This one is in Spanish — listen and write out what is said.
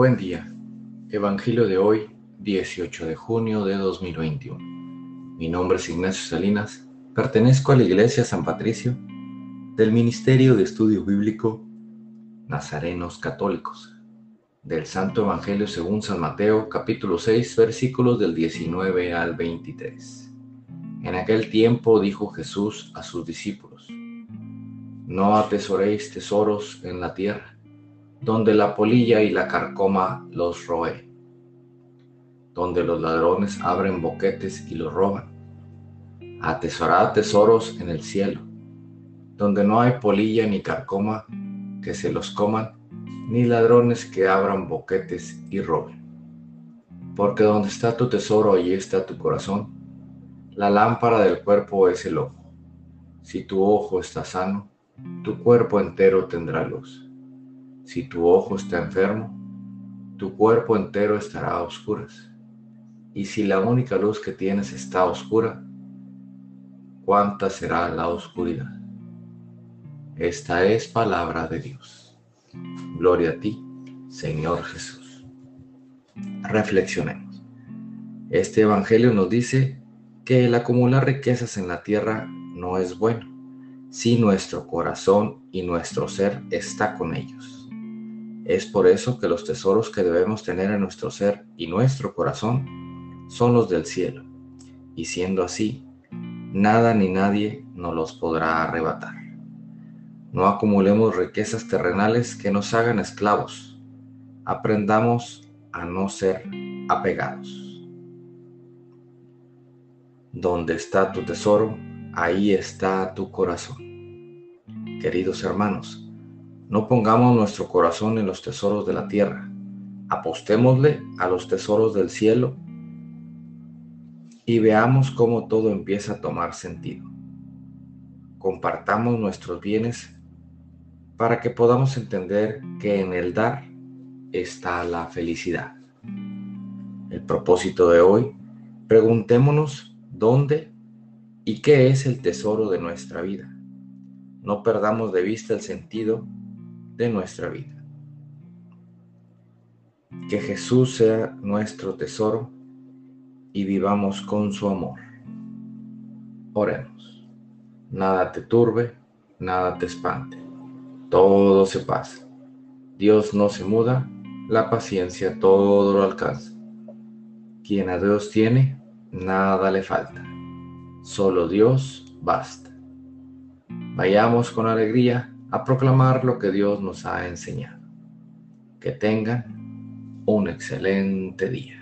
Buen día. Evangelio de hoy, 18 de junio de 2021. Mi nombre es Ignacio Salinas. Pertenezco a la Iglesia San Patricio del Ministerio de Estudio Bíblico Nazarenos Católicos del Santo Evangelio según San Mateo capítulo 6 versículos del 19 al 23. En aquel tiempo dijo Jesús a sus discípulos, No atesoréis tesoros en la tierra donde la polilla y la carcoma los roe, donde los ladrones abren boquetes y los roban. Atesorad tesoros en el cielo, donde no hay polilla ni carcoma que se los coman, ni ladrones que abran boquetes y roben. Porque donde está tu tesoro, allí está tu corazón. La lámpara del cuerpo es el ojo. Si tu ojo está sano, tu cuerpo entero tendrá luz. Si tu ojo está enfermo, tu cuerpo entero estará a oscuras. Y si la única luz que tienes está oscura, ¿cuánta será la oscuridad? Esta es palabra de Dios. Gloria a ti, Señor Jesús. Reflexionemos. Este Evangelio nos dice que el acumular riquezas en la tierra no es bueno si nuestro corazón y nuestro ser está con ellos. Es por eso que los tesoros que debemos tener en nuestro ser y nuestro corazón son los del cielo, y siendo así, nada ni nadie nos los podrá arrebatar. No acumulemos riquezas terrenales que nos hagan esclavos. Aprendamos a no ser apegados. Donde está tu tesoro, ahí está tu corazón. Queridos hermanos, no pongamos nuestro corazón en los tesoros de la tierra, apostémosle a los tesoros del cielo y veamos cómo todo empieza a tomar sentido. Compartamos nuestros bienes para que podamos entender que en el dar está la felicidad. El propósito de hoy, preguntémonos dónde y qué es el tesoro de nuestra vida. No perdamos de vista el sentido de nuestra vida. Que Jesús sea nuestro tesoro y vivamos con su amor. Oremos. Nada te turbe, nada te espante. Todo se pasa. Dios no se muda, la paciencia todo lo alcanza. Quien a Dios tiene, nada le falta. Solo Dios basta. Vayamos con alegría a proclamar lo que Dios nos ha enseñado. Que tengan un excelente día.